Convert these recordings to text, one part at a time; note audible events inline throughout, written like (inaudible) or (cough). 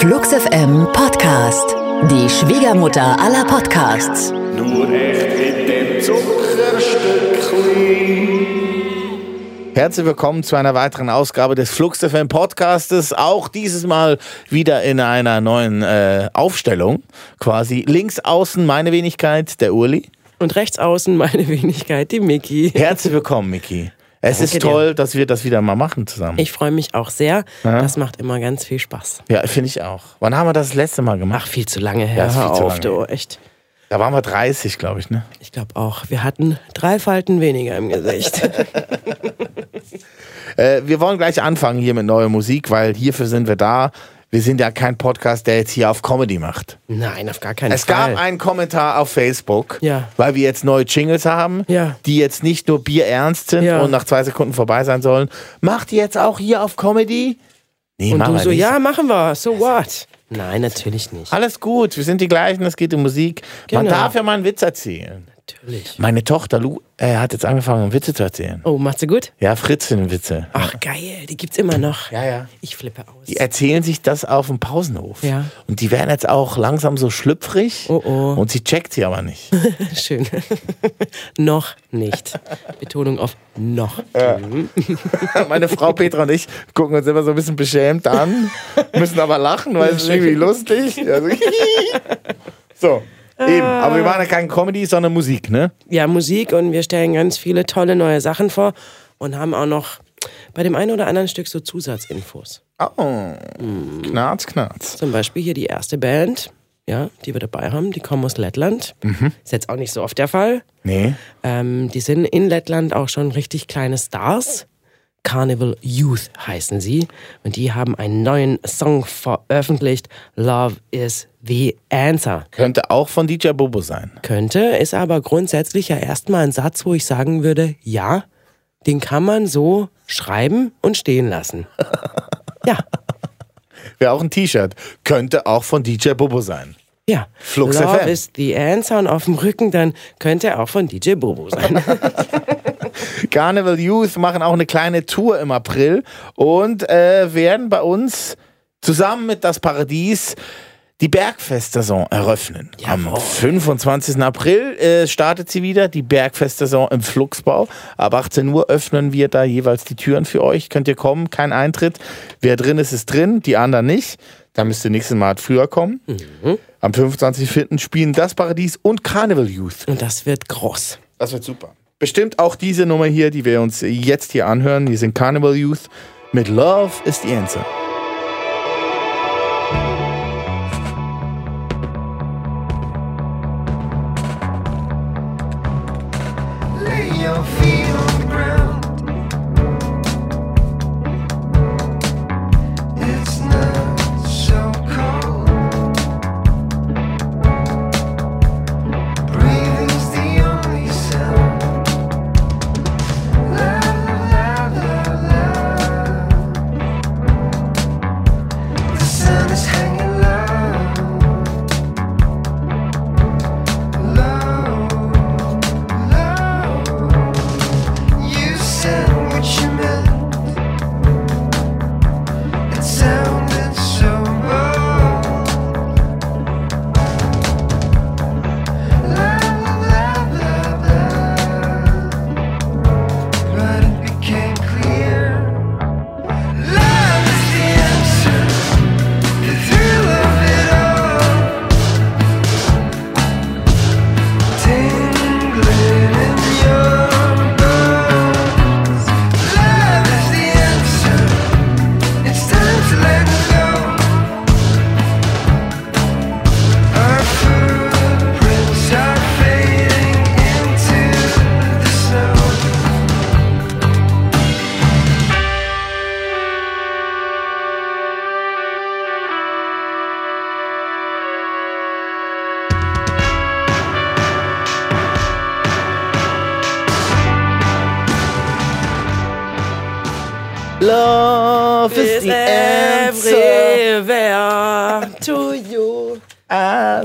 Flux FM Podcast. Die Schwiegermutter aller Podcasts. Nur echt mit dem Zuckerstückchen. Herzlich willkommen zu einer weiteren Ausgabe des Flux FM Podcastes. Auch dieses Mal wieder in einer neuen äh, Aufstellung. Quasi links außen meine Wenigkeit, der Urli. Und rechts außen meine Wenigkeit, die Miki. Herzlich willkommen, Miki. Es Danke ist toll, dass wir das wieder mal machen zusammen. Ich freue mich auch sehr. Das macht immer ganz viel Spaß. ja, finde ich auch. Wann haben wir das, das letzte Mal gemacht? Ach, viel zu lange her. Ja, ist viel Hör zu auf, lange du. Echt. Da waren wir 30, glaube ich, ne? Ich glaube auch. Wir hatten drei Falten weniger im Gesicht. (laughs) Äh, wir wollen gleich anfangen hier mit neuer Musik, weil hierfür sind wir da. Wir sind ja kein Podcast, der jetzt hier auf Comedy macht. Nein, auf gar keinen Es Fall. gab einen Kommentar auf Facebook, Ja. weil wir jetzt neue Jingles haben, Ja. die jetzt nicht nur bierernst sind Ja. und nach zwei Sekunden vorbei sein sollen. Macht ihr jetzt auch hier auf Comedy? Nee, Und du so, nicht. ja, machen wir. So what? Nein, natürlich nicht. Alles gut, wir sind die gleichen, es geht um Musik. Man Genau. darf ja mal einen Witz erzählen. Natürlich. Meine Tochter Lu äh, hat jetzt angefangen, Witze zu erzählen. Oh, macht sie gut? Ja, Fritzchen-Witze. Ach, geil. Die gibt's immer noch. Ja, ja. Ich flippe aus. Die erzählen sich das auf dem Pausenhof. Ja. Und die werden jetzt auch langsam so schlüpfrig. Oh, oh. Und sie checkt sie aber nicht. (laughs) Schön. (laughs) noch nicht. Betonung auf noch. (laughs) Meine Frau Petra und ich gucken uns immer so ein bisschen beschämt an, müssen aber lachen, weil es ist irgendwie lustig. Also, so, eben. Aber wir machen ja kein Comedy, sondern Musik, ne? ja, Musik und wir stellen ganz viele tolle neue Sachen vor und haben auch noch bei dem einen oder anderen Stück so Zusatzinfos. Oh, knarz, knarz. Zum Beispiel hier die erste Band, ja, die wir dabei haben, die kommen aus Lettland. Ist jetzt auch nicht so oft der Fall. Nee. Ähm, die sind in Lettland auch schon richtig kleine Stars. Carnival Youth heißen sie. Und die haben einen neuen Song veröffentlicht. Love is the answer. Könnte auch von DJ Bobo sein. Könnte, ist aber grundsätzlich ja erstmal ein Satz, wo ich sagen würde, ja, den kann man so schreiben und stehen lassen. (laughs) Ja, Wäre auch ein T-Shirt. Könnte auch von DJ Bobo sein. ja. Flux Love FM. is the answer und auf dem Rücken dann könnte er auch von DJ Bobo sein. (laughs) (laughs) Carnival Youth machen auch eine kleine Tour im April und äh, werden bei uns zusammen mit Das Paradies die Bergfestsaison eröffnen. Am 25. April äh, startet sie wieder, die Bergfestsaison im Flugsbau. Ab 18 Uhr öffnen wir da jeweils die Türen für euch. Könnt ihr kommen, kein Eintritt. Wer drin ist, ist drin, die anderen nicht. Da müsst ihr nächstes Mal früher kommen. Am 25.04. spielen Das Paradies und Carnival Youth. Und das wird groß. Das wird super. Bestimmt auch diese Nummer hier, die wir uns jetzt hier anhören. Die sind Carnival Youth mit Love is the Answer.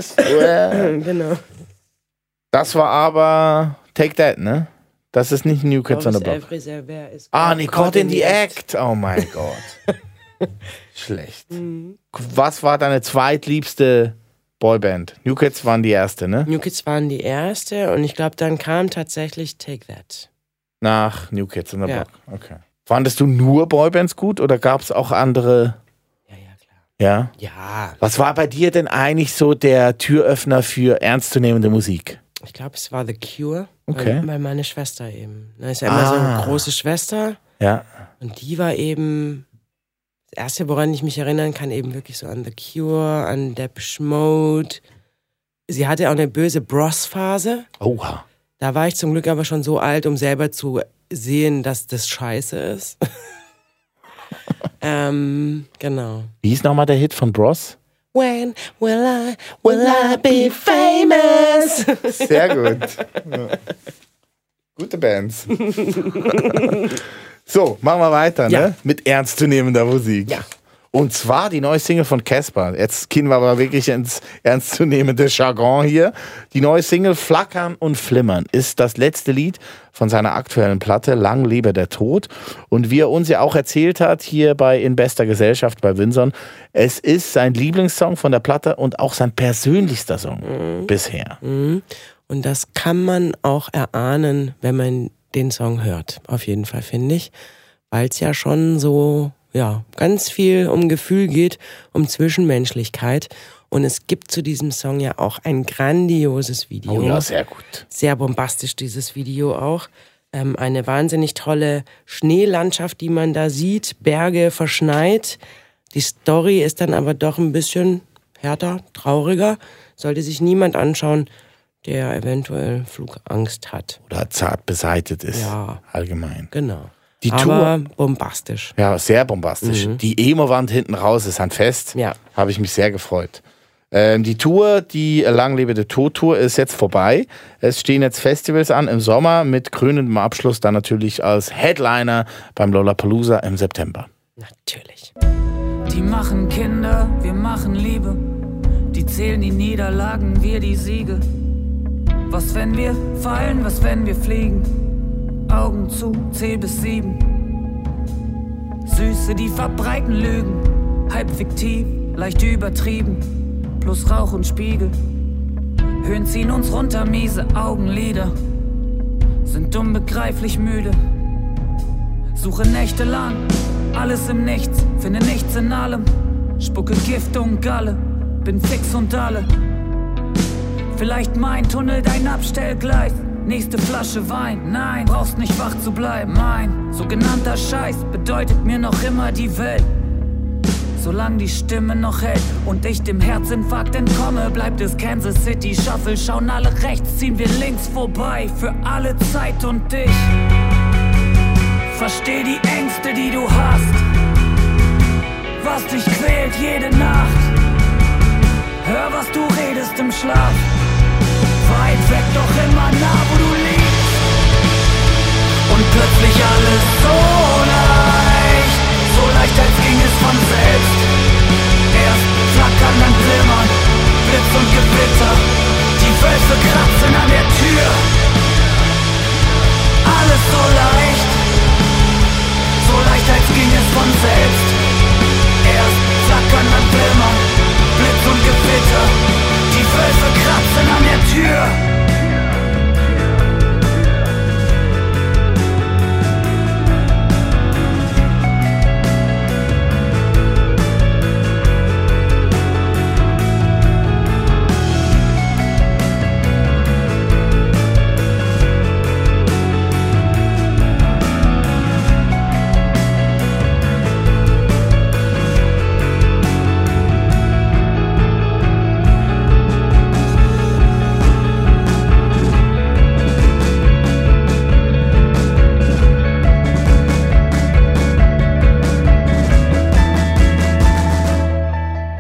Swear. (laughs) Genau. Das war aber Take That, ne? Das ist nicht New Kids on the Block. Ah, nee, Caught in the Act. Oh mein (laughs) Gott. Schlecht. Was war deine zweitliebste Boyband? New Kids waren die erste, ne? New Kids waren die erste und ich glaube, dann kam tatsächlich Take That. Nach New Kids on the Ja. Block. Okay. Fandest du nur Boybands gut oder gab es auch andere? Ja, ja, Was war bei dir denn eigentlich so der Türöffner für ernstzunehmende Musik? ich glaube, es war The Cure. Okay. Weil, weil meine Schwester eben. Da ist ja immer so Ah. eine große Schwester Ja. und die war eben. Das erste, woran ich mich erinnern kann, eben wirklich so an The Cure, an Depeche Mode. Sie hatte auch eine böse Bros-Phase. Oha. Da war ich zum Glück aber schon so alt, um selber zu sehen, dass das scheiße ist. (laughs) ähm, genau. Wie hieß nochmal der Hit von Bros? When will I, will I be famous? Sehr gut. Ja. Gute Bands. (laughs) so, machen wir weiter, Ja. ne? Mit ernstzunehmender Musik. Ja. Und zwar die neue Single von Casper. Jetzt gehen wir aber wirklich ins ernstzunehmende Jargon hier. Die neue Single Flackern und Flimmern ist das letzte Lied von seiner aktuellen Platte Lang lebe der Tod. Und wie er uns ja auch erzählt hat, hier bei In bester Gesellschaft bei Winson, es ist sein Lieblingssong von der Platte und auch sein persönlichster Song bisher. Und das kann man auch erahnen, wenn man den Song hört. Auf jeden Fall, finde ich. Weil es ja schon so, ja, ganz viel um Gefühl geht, um Zwischenmenschlichkeit. Und es gibt zu diesem Song ja auch ein grandioses Video. Oh ja, sehr gut. sehr bombastisch, dieses Video auch. Ähm, eine wahnsinnig tolle Schneelandschaft, die man da sieht, Berge verschneit. Die Story ist dann aber doch ein bisschen härter, trauriger. Sollte sich niemand anschauen, der eventuell Flugangst hat. Oder zart beseitet ist. Ja. Allgemein. Genau. Die aber bombastisch. Ja, sehr bombastisch. Die Emo-Wand hinten raus ist handfest. Ja. Habe ich mich sehr gefreut. Ähm, die Tour, die langlebende Tod-Tour, ist jetzt vorbei. Es stehen jetzt Festivals an im Sommer mit krönendem Abschluss dann natürlich als Headliner beim Lollapalooza im September. Natürlich. Die machen Kinder, wir machen Liebe. Die zählen die Niederlagen, wir die Siege. Was wenn wir fallen, was wenn wir fliegen? Augen zu, zähl bis sieben. Süße, die verbreiten Lügen. Halb fiktiv, leicht übertrieben. Plus Rauch und Spiegel. Höhen ziehen uns runter, miese Augenlider. Sind unbegreiflich müde. Suche nächtelang, alles im Nichts, finde nichts in allem. Spucke Gift und Galle, bin fix und alle. Vielleicht mein Tunnel dein Abstellgleis. Nächste Flasche Wein, nein, brauchst nicht wach zu bleiben. Mein sogenannter Scheiß bedeutet mir noch immer die Welt. Solange die Stimme noch hält und ich dem Herzinfarkt entkomme, bleibt es Kansas City Shuffle. Schauen alle rechts, ziehen wir links vorbei für alle Zeit und dich. Versteh die Ängste, die du hast, was dich quält jede Nacht. Hör, was du redest im Schlaf, weit weg, doch immer nah, wo du liegst. Und plötzlich alles so leicht, so leicht, als ging es von selbst. Erst flackern, dann glimmern, Blitz und Gewitter, die Wölfe kratzen an der Tür. Alles so leicht,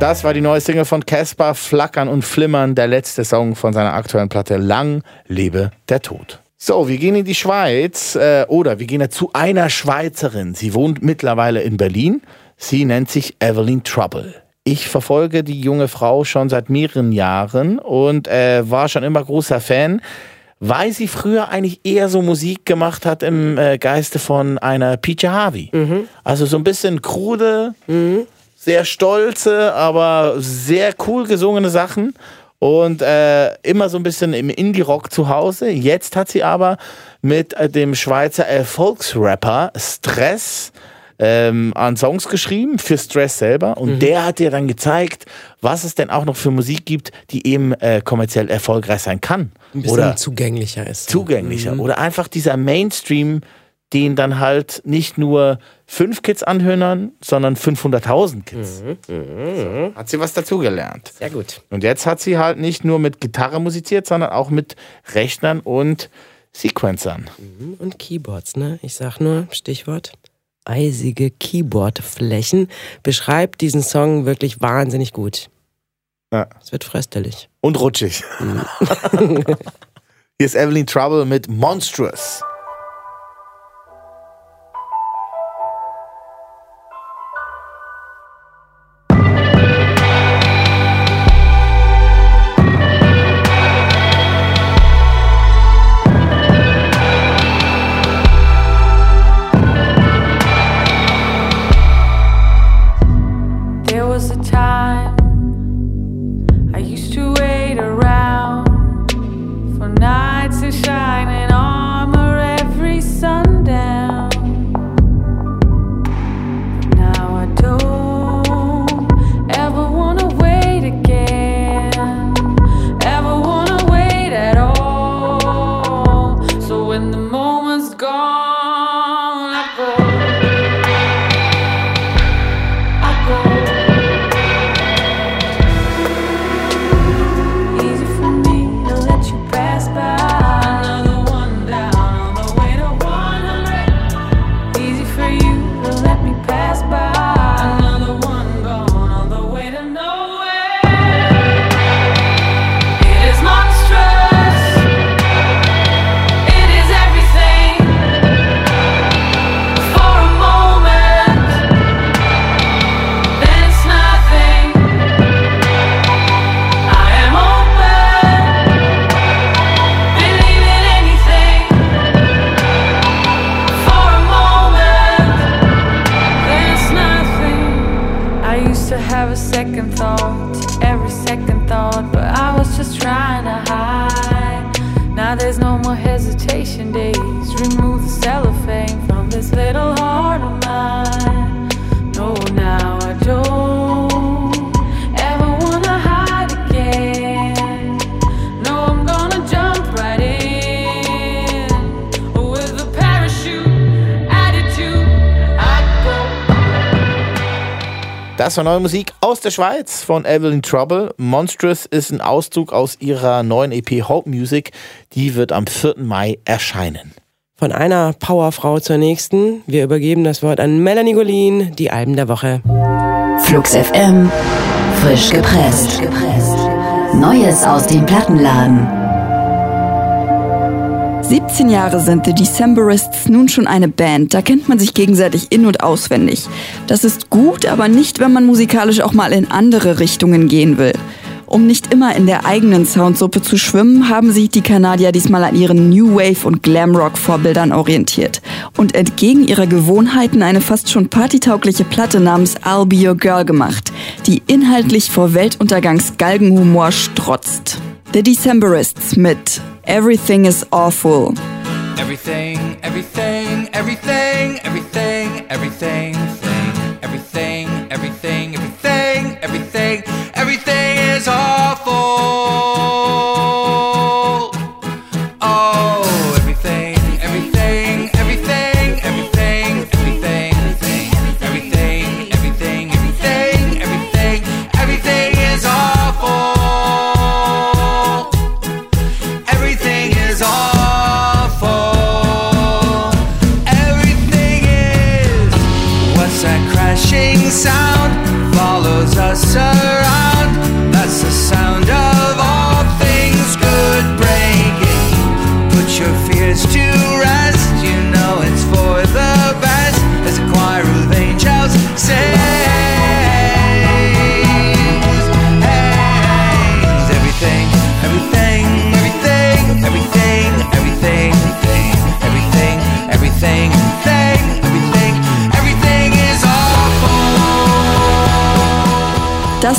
Das war die neue Single von Caspar, Flackern und Flimmern, der letzte Song von seiner aktuellen Platte Lang lebe der Tod. So, wir gehen in die Schweiz äh, oder wir gehen ja zu einer Schweizerin. Sie wohnt mittlerweile in Berlin. Sie nennt sich Evelyn Trouble. Ich verfolge die junge Frau schon seit mehreren Jahren und äh, war schon immer großer Fan, weil sie früher eigentlich eher so Musik gemacht hat im äh, Geiste von einer Peach Harvey. Also so ein bisschen krude, sehr stolze, aber sehr cool gesungene Sachen. Und äh, immer so ein bisschen im Indie-Rock zu Hause. Jetzt hat sie aber mit äh, dem Schweizer Erfolgsrapper Stress ähm, an Songs geschrieben für Stress selber. Und der hat dir dann gezeigt, was es denn auch noch für Musik gibt, die eben äh, kommerziell erfolgreich sein kann. Ein bisschen Oder zugänglicher ist. zugänglicher. Oder einfach dieser Mainstream, den dann halt nicht nur fünf Kids anhören, sondern 500.000 Kids. So, hat sie was dazugelernt. Sehr gut. Und jetzt hat sie halt nicht nur mit Gitarre musiziert, sondern auch mit Rechnern und Sequencern. Und Keyboards, ne? Ich sag nur, Stichwort, eisige Keyboardflächen beschreibt diesen Song wirklich wahnsinnig gut. Ja. Es wird fröstelig. Und rutschig. (laughs) Hier ist Evelyn Trouble mit Monstrous. Das war neue Musik aus der Schweiz von Evelyn Trouble. Monstrous ist ein Auszug aus ihrer neuen EP Hope Music. Die wird am 4. Mai erscheinen. Von einer Powerfrau zur nächsten. Wir übergeben das Wort an Melanie Golin, die Alben der Woche. Flux FM, frisch gepresst. Neues aus dem Plattenladen. 17 Jahre sind The Decemberists nun schon eine Band, da kennt man sich gegenseitig in- und auswendig. Das ist gut, aber nicht, wenn man musikalisch auch mal in andere Richtungen gehen will. Um nicht immer in der eigenen Soundsuppe zu schwimmen, haben sich die Kanadier diesmal an ihren New Wave und Glamrock Vorbildern orientiert und entgegen ihrer Gewohnheiten eine fast schon partytaugliche Platte namens I'll Be Your Girl gemacht, die inhaltlich vor Weltuntergangs Galgenhumor strotzt. The Decemberists mit Everything is Awful. Everything, everything, everything, everything, everything, thing, everything, everything,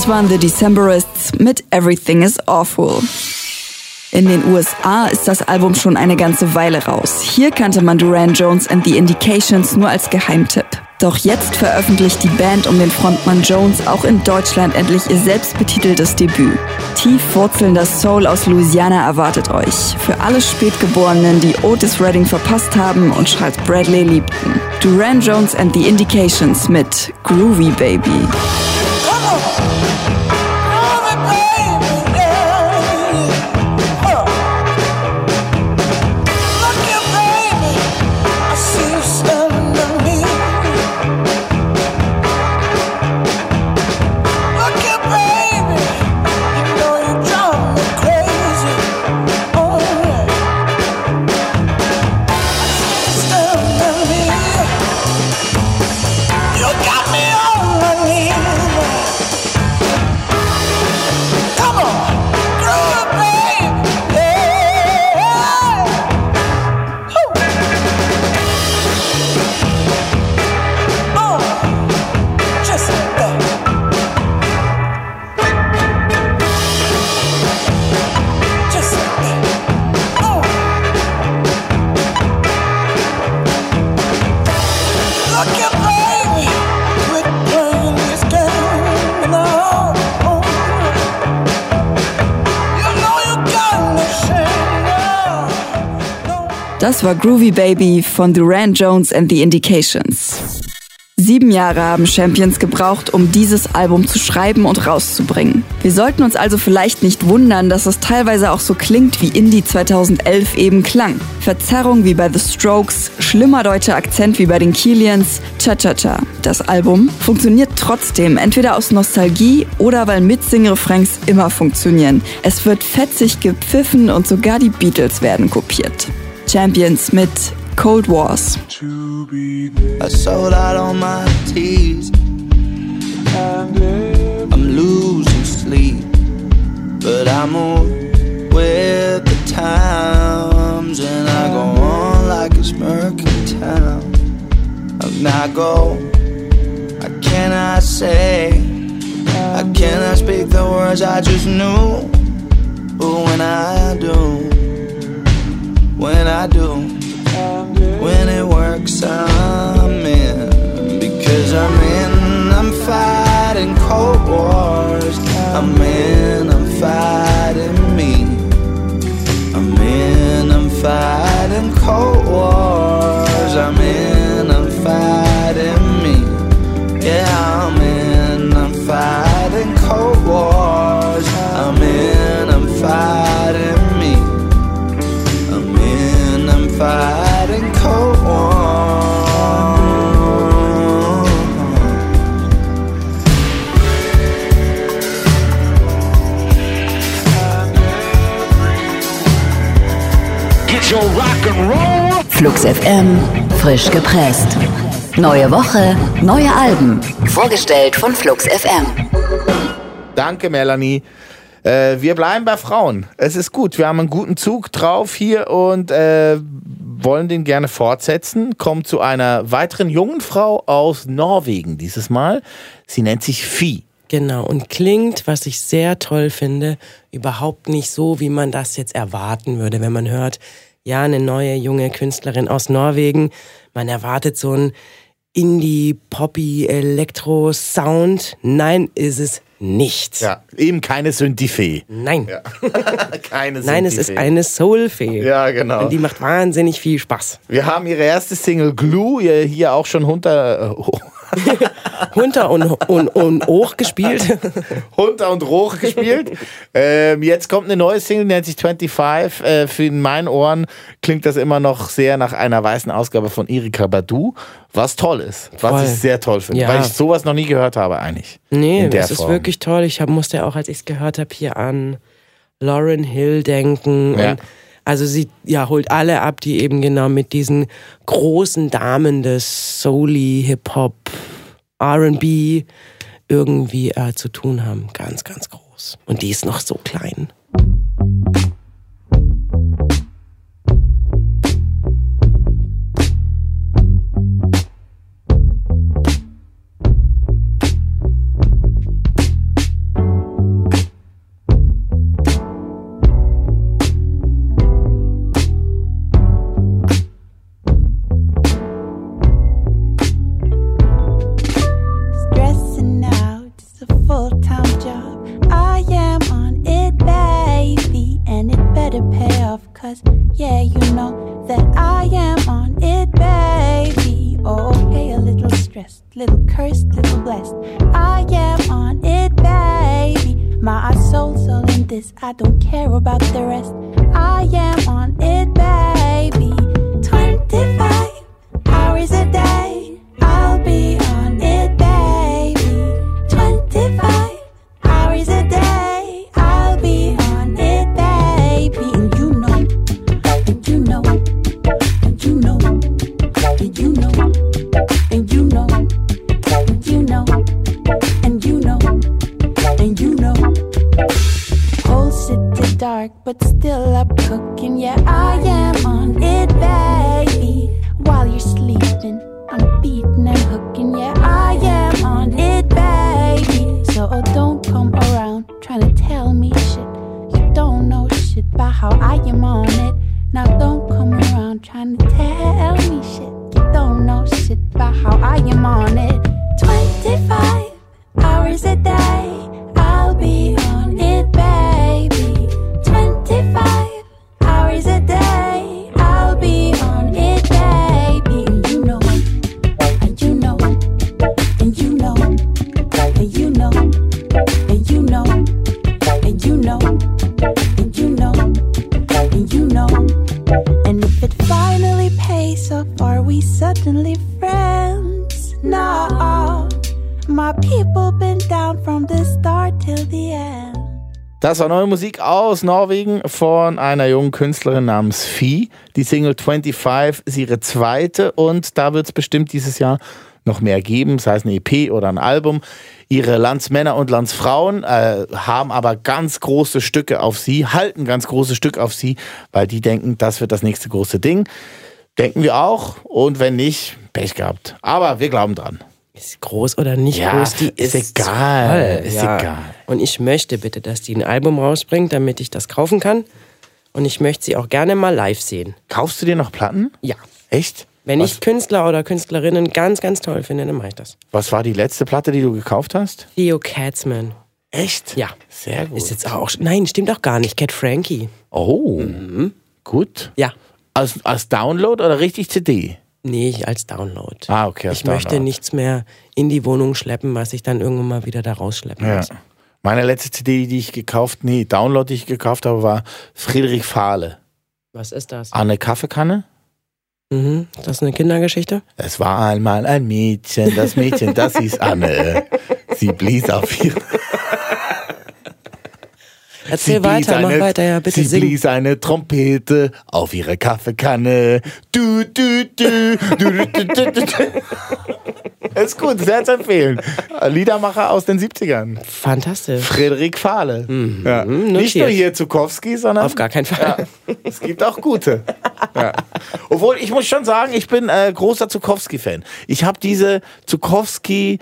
Das waren The Decemberists mit Everything is Awful. In den USA ist das Album schon eine ganze Weile raus. Hier kannte man Duran Jones and the Indications nur als Geheimtipp. Doch jetzt veröffentlicht die Band um den Frontmann Jones auch in Deutschland endlich ihr selbstbetiteltes Debüt. Tief wurzelnder Soul aus Louisiana erwartet euch. Für alle Spätgeborenen, die Otis Redding verpasst haben und Charles Bradley liebten. Duran Jones and the Indications mit Groovy Baby. You Das war Groovy Baby von Duran Jones and the Indications. Sieben Jahre haben Champions gebraucht, um dieses Album zu schreiben und rauszubringen. Wir sollten uns also vielleicht nicht wundern, dass es teilweise auch so klingt, wie Indie 2011 eben klang. Verzerrung wie bei The Strokes, schlimmer deutscher Akzent wie bei den Keelians, Cha-Cha-Cha. Das Album funktioniert trotzdem, entweder aus Nostalgie oder weil Mitsing-Refrains immer funktionieren. Es wird fetzig gepfiffen und sogar die Beatles werden kopiert. Champions mit Cold Wars. I sold out my. I'm losing sleep, but I move with the times, and I go on like it's murky town. And I go, I cannot say, I cannot speak the words I just knew. But when I do, when I do. When it works, I'm in. Because I'm in, I'm fighting cold wars. I'm in, I'm fighting me. I'm in, I'm fighting cold Flux FM, frisch gepresst. Neue Woche, neue Alben. Vorgestellt von Flux FM. Danke, Melanie. Äh, wir bleiben bei Frauen. Es ist gut. Wir haben einen guten Zug drauf hier und äh, wollen den gerne fortsetzen. Kommen zu einer weiteren jungen Frau aus Norwegen dieses Mal. Sie nennt sich Fi. Genau, und klingt, was ich sehr toll finde, überhaupt nicht so, wie man das jetzt erwarten würde, wenn man hört, ja, eine neue junge Künstlerin aus Norwegen. Man erwartet so ein Indie, Poppy, Elektro-Sound. Nein, ist es nicht. Ja, eben keine Synthie-Fee. Nein. (laughs) Keine Nein, es ist eine Soul-Fee. Ja, genau. Und die macht wahnsinnig viel Spaß. Wir haben ihre erste Single Glue hier auch schon unter, äh, (laughs) Hunter und, und, und hoch gespielt. (laughs) runter und hoch gespielt. ähm, jetzt kommt eine neue Single, nennt sich 25. Äh, für in meinen Ohren klingt das immer noch sehr nach einer weißen Ausgabe von Erika Badu, was toll ist. Was Voll. ich sehr toll finde, Ja. weil ich sowas noch nie gehört habe eigentlich. Nee, das ist Form. wirklich toll. Ich hab, musste auch, als ich es gehört habe, hier an Lauren Hill denken. Ja. Und also sie ja, holt alle ab, die eben genau mit diesen großen Damen des Soul, Hip-Hop, R&B irgendwie äh, zu tun haben. Ganz, ganz groß. Und die ist noch so klein. Das war neue Musik aus Norwegen von einer jungen Künstlerin namens Fee. Die Single 25 ist ihre zweite und da wird es bestimmt dieses Jahr noch mehr geben, sei es eine EP oder ein Album. Ihre Landsmänner und Landsfrauen äh, haben aber ganz große Stücke auf sie, halten ganz große Stücke auf sie, weil die denken, das wird das nächste große Ding. Denken wir auch und wenn nicht, Pech gehabt. Aber wir glauben dran. Ist groß oder nicht Ja, groß, die ist ist, egal, toll. ist ja. egal. Und ich möchte bitte, dass die ein Album rausbringt, damit ich das kaufen kann. Und ich möchte sie auch gerne mal live sehen. Kaufst du dir noch Platten? Ja. Echt? Wenn Was- ich Künstler oder Künstlerinnen ganz, ganz toll finde, dann mache ich das. Was war die letzte Platte, die du gekauft hast? Theo Katzman. Echt? Ja. Sehr gut. Ist jetzt auch. Nein, stimmt auch gar nicht. Cat Frankie. Oh, gut. Ja. Als, als Download oder richtig CD? Nee, ich als Download. Ah, okay, als Ich möchte Download. nichts mehr in die Wohnung schleppen, was ich dann irgendwann mal wieder da rausschleppen Ja. muss. Meine letzte CD, die ich gekauft, nee, Download, die ich gekauft habe, war Friedrich Fahle. Was ist das? Anne Kaffeekanne? Mhm. Ist das eine Kindergeschichte? Es war einmal ein Mädchen, das Mädchen, das hieß Anne. Sie blies auf ihre... Erzähl weiter, mach eine, weiter, ja, bitte Sie sing. blies eine Trompete auf ihre Kaffeekanne. Du, du, du, du, du, du, du, du. Ist gut, sehr zu empfehlen. Liedermacher aus den 70ern. Fantastisch. Frederik Fahle. Ja. Nicht Mhm. nur hier Zukowski, sondern Auf gar keinen Fall. es gibt auch gute. Ja. Obwohl, ich muss schon sagen, ich bin äh, großer Zukowski-Fan. Ich habe diese Zukowski,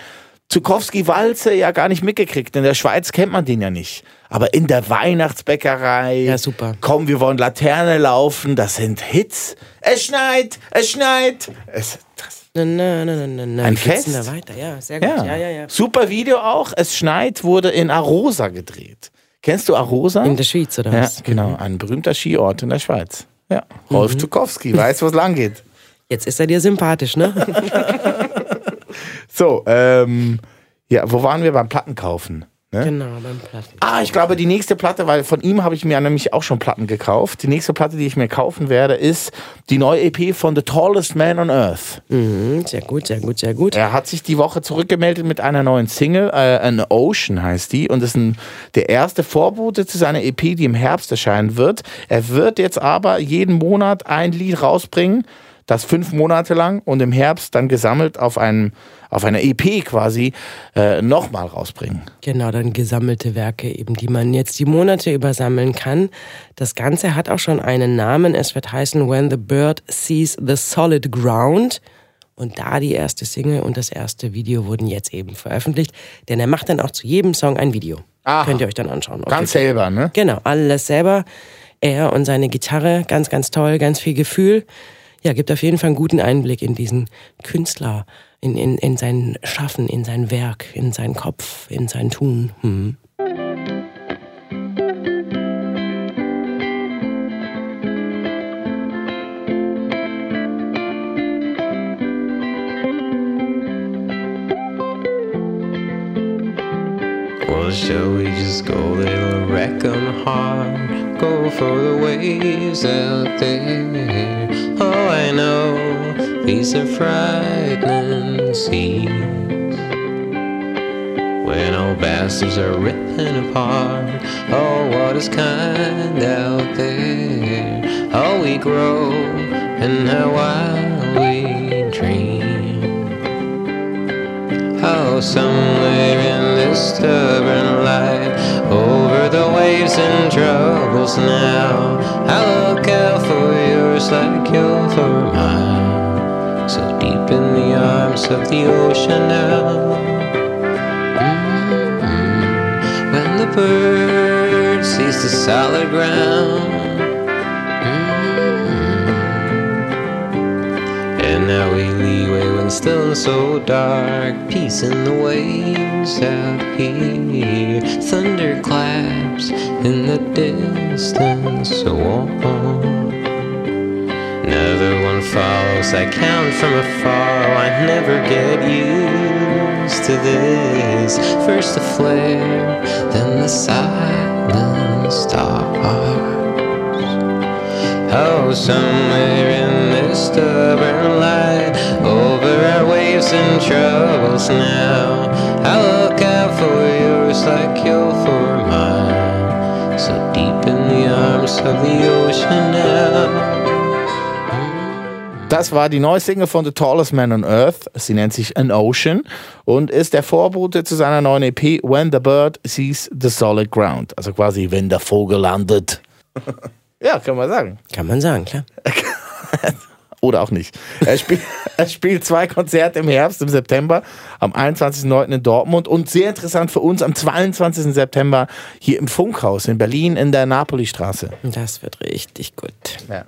Zukowski-Walze ja gar nicht mitgekriegt. In der Schweiz kennt man den ja nicht. Aber in der Weihnachtsbäckerei. Ja, super. Komm, wir wollen Laterne laufen. Das sind Hits. Es schneit, es schneit. Es, das, Na, na, na, na, na. Ein Fest? da weiter? Ja, sehr gut. ja. Ja, ja, ja. Super Video auch. Es schneit wurde in Arosa gedreht. Kennst du Arosa? In der Schweiz, oder Ja, was? genau. Ein berühmter Skiort in der Schweiz. Ja. Rolf Mhm. Zukowski, weiß, wo es lang geht. Jetzt ist er dir sympathisch, ne? (laughs) So, ähm, ja, wo waren wir beim Plattenkaufen? Ne? genau, beim Platten. Ah, ich glaube, die nächste Platte, weil von ihm habe ich mir nämlich auch schon Platten gekauft. Die nächste Platte, die ich mir kaufen werde, ist die neue EP von The Tallest Man on Earth. Mhm, sehr gut, sehr gut, sehr gut. Er hat sich die Woche zurückgemeldet mit einer neuen Single, äh, An Ocean heißt die, und ist ein, der erste Vorbote zu seiner EP, die im Herbst erscheinen wird. Er wird jetzt aber jeden Monat ein Lied rausbringen, das fünf Monate lang und im Herbst dann gesammelt auf, einem, auf einer EP quasi äh, nochmal rausbringen. Genau, dann gesammelte Werke eben, die man jetzt die Monate übersammeln kann. Das Ganze hat auch schon einen Namen. Es wird heißen When the Bird Sees the Solid Ground. Und da die erste Single und das erste Video wurden jetzt eben veröffentlicht. Denn er macht dann auch zu jedem Song ein Video. Aha. Könnt ihr euch dann anschauen. Ganz selber, ne? Genau, alles selber. Er und seine Gitarre, ganz, ganz toll, ganz viel Gefühl. Ja, gibt auf jeden Fall einen guten Einblick in diesen Künstler, in, in, in sein Schaffen, in sein Werk, in seinen Kopf, in sein Tun. Hm. Shall we just go and wreck 'em hard? Go for the waves out there. Oh, I know these are frightening seas. When old bastards are ripping apart. Oh, what is kind out there? How we grow and how wild we dream. How somewhere in stubborn light, over the waves and troubles now, I look out for yours like you're for mine. So deep in the arms of the ocean now. Mm-hmm. When the bird sees the solid ground. When still so dark. Peace in the waves out here. Thunder claps in the distance. So on. Another one follows. I count from afar. Oh, I never get used to this. First the flare, then the silent stars. Oh, somewhere in this stubborn light, over our waves and troubles now, I look out for yours like you're for mine. So deep in the arms of the ocean now. Das war die neue Single von The Tallest Man on Earth. Sie nennt sich An Ocean und ist der Vorbote zu seiner neuen EP When the Bird Sees the Solid Ground. Also quasi, wenn der Vogel landet. (laughs) ja, kann man sagen. Kann man sagen, klar. (laughs) Oder auch nicht. Er, spiel, (laughs) er spielt zwei Konzerte im Herbst, im September, am 21.09. in Dortmund und sehr interessant für uns am 22. September hier im Funkhaus in Berlin in der Napolistraße. Das wird richtig gut. Ja.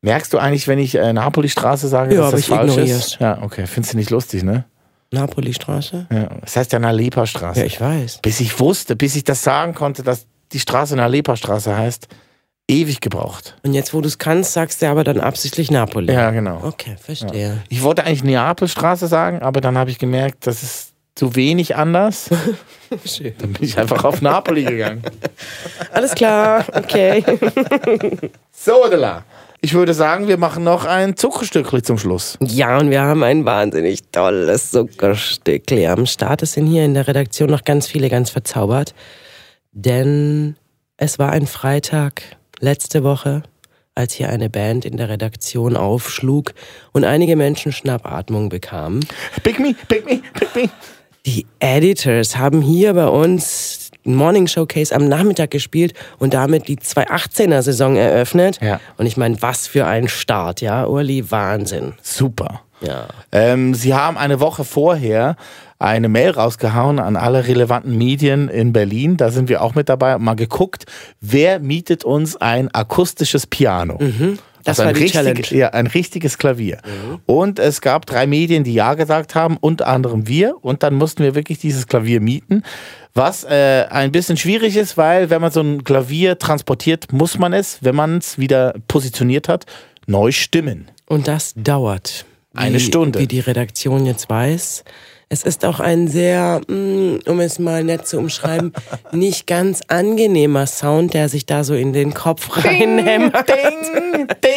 Merkst du eigentlich, wenn ich äh, Napolistraße sage, Ja, dass das ich falsch ignorier's. ist? Ja, okay. Findest du nicht lustig, ne? Napoli-Straße? Ja. Das heißt ja Nalepa-Straße. Ja, ich weiß. Bis ich wusste, bis ich das sagen konnte, dass die Straße Nalepa-Straße heißt, ewig gebraucht. Und jetzt, wo du es kannst, sagst du aber dann absichtlich Napoli. Ja, genau. Okay, verstehe. Ich wollte eigentlich Neapelstraße sagen, aber dann habe ich gemerkt, das ist zu wenig anders. (laughs) Schön. Dann bin ich einfach auf Napoli gegangen. (laughs) Alles klar, okay. (laughs) So, Dela. Ich würde sagen, wir machen noch ein Zuckerstückchen zum Schluss. Ja, und wir haben ein wahnsinnig tolles Zuckerstückli am Start. Es sind hier in der Redaktion noch ganz viele ganz verzaubert. Denn es war ein Freitag letzte Woche, als hier eine Band in der Redaktion aufschlug und einige Menschen Schnappatmung bekamen. Pick me, pick me, pick me. Die Editors haben hier bei uns Morning Showcase am Nachmittag gespielt und damit die 2018er Saison eröffnet. Ja. Und ich meine, was für ein Start, ja, Uli, Wahnsinn. Super. Ja. Ähm, Sie haben eine Woche vorher eine Mail rausgehauen an alle relevanten Medien in Berlin. Da sind wir auch mit dabei und mal geguckt, wer mietet uns ein akustisches Piano. Das Also war ein, die Challenge. ja, ein richtiges Klavier. Und es gab drei Medien, die Ja gesagt haben, unter anderem wir. Und dann mussten wir wirklich dieses Klavier mieten. Was äh, ein bisschen schwierig ist, weil wenn man so ein Klavier transportiert, muss man es, wenn man es wieder positioniert hat, neu stimmen. Und das dauert. Wie, Eine Stunde. Wie die Redaktion jetzt weiß. Es ist auch ein sehr, mm, um es mal nett zu umschreiben, (laughs) nicht ganz angenehmer Sound, der sich da so in den Kopf reinhämmert. Ding, ding.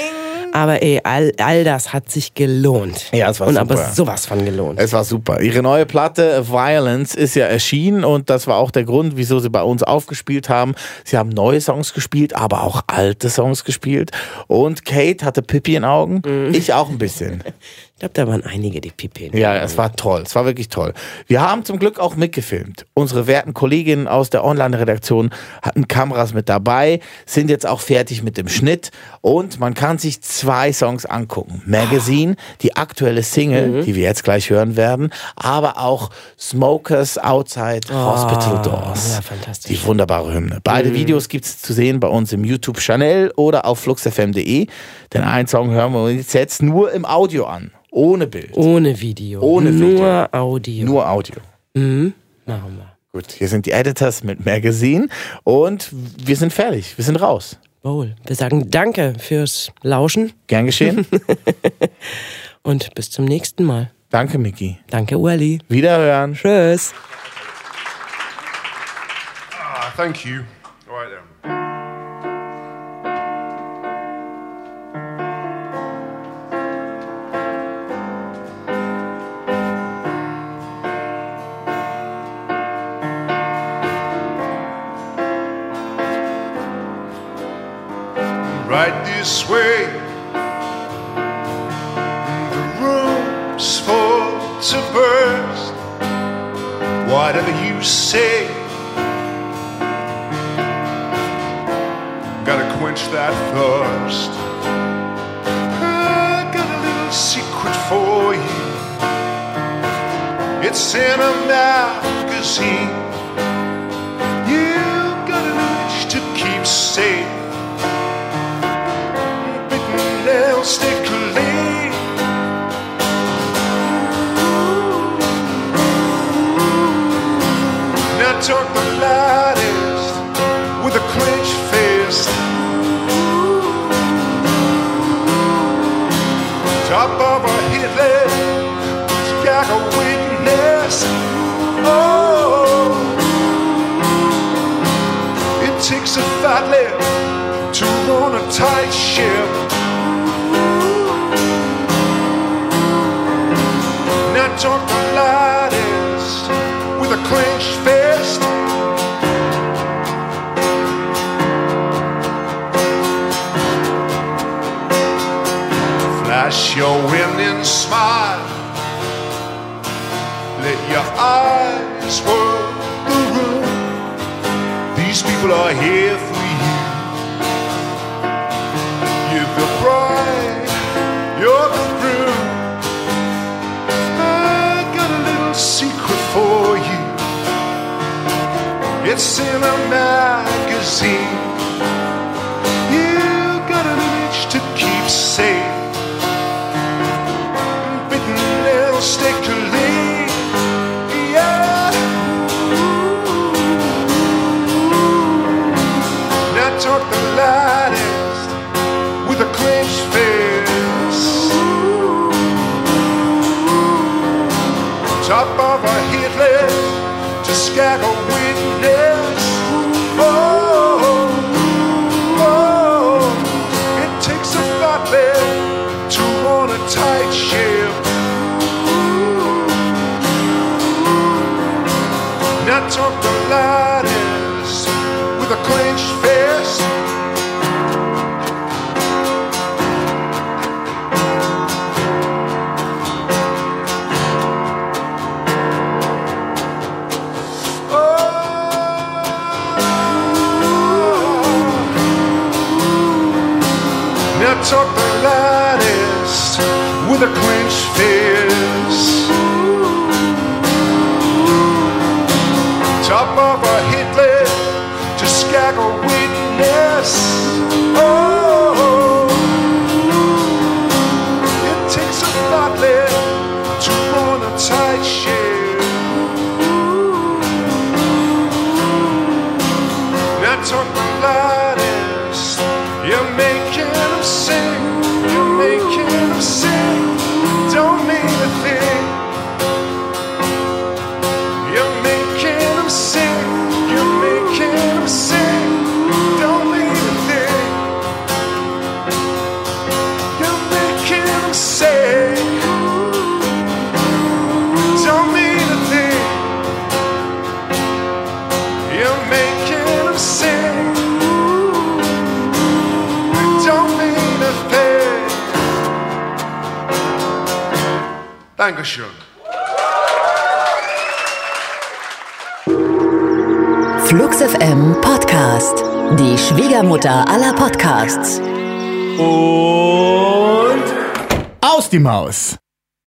Aber ey, all, all das hat sich gelohnt. Ja, es war Und super. aber sowas von gelohnt. Es war super. Ihre neue Platte Violence ist ja erschienen und das war auch der Grund, wieso sie bei uns aufgespielt haben. Sie haben neue Songs gespielt, aber auch alte Songs gespielt. Und Kate hatte Pippi in Augen. Ich auch ein bisschen. (laughs) Ich glaube, da waren einige, die Pipi. Ja, es war toll. Es war wirklich toll. Wir haben zum Glück auch mitgefilmt. Unsere werten Kolleginnen aus der Online-Redaktion hatten Kameras mit dabei, sind jetzt auch fertig mit dem Schnitt und man kann sich zwei Songs angucken. Magazine, die aktuelle Single, die wir jetzt gleich hören werden, aber auch Smokers Outside Hospital Doors. ja, fantastisch. Die wunderbare Hymne. Beide Videos gibt's zu sehen bei uns im YouTube-Channel oder auf fluxfm.de. Den einen Song hören wir uns jetzt nur im Audio an, ohne Bild. Ohne Video. Ohne Nur Video. Audio. Nur Audio. Machen wir. Gut, hier sind die Editors mit Magazine und wir sind fertig. Wir sind raus. Wohl. Wir sagen Danke fürs Lauschen Gern geschehen. (laughs) und bis zum nächsten Mal. Danke, Miki. Danke, Ueli. Wiederhören. Tschüss. Thank you. All right then. Right this way. The room's full to burst. Whatever you say. Gotta quench that thirst. I got a little secret for you. It's in a magazine. You got an itch to keep safe. The with a clenched fist. Top of a got a weakness. Oh, it takes a fat lip to run a tight ship. Talk the loudest with a clenched fist. Flash your winning smile. Let your eyes work the room. These people are here for It's in a magazine. Loudest with a clenched fist. Oh, now talk the loudest with a clenched fist. Top of Die Maus.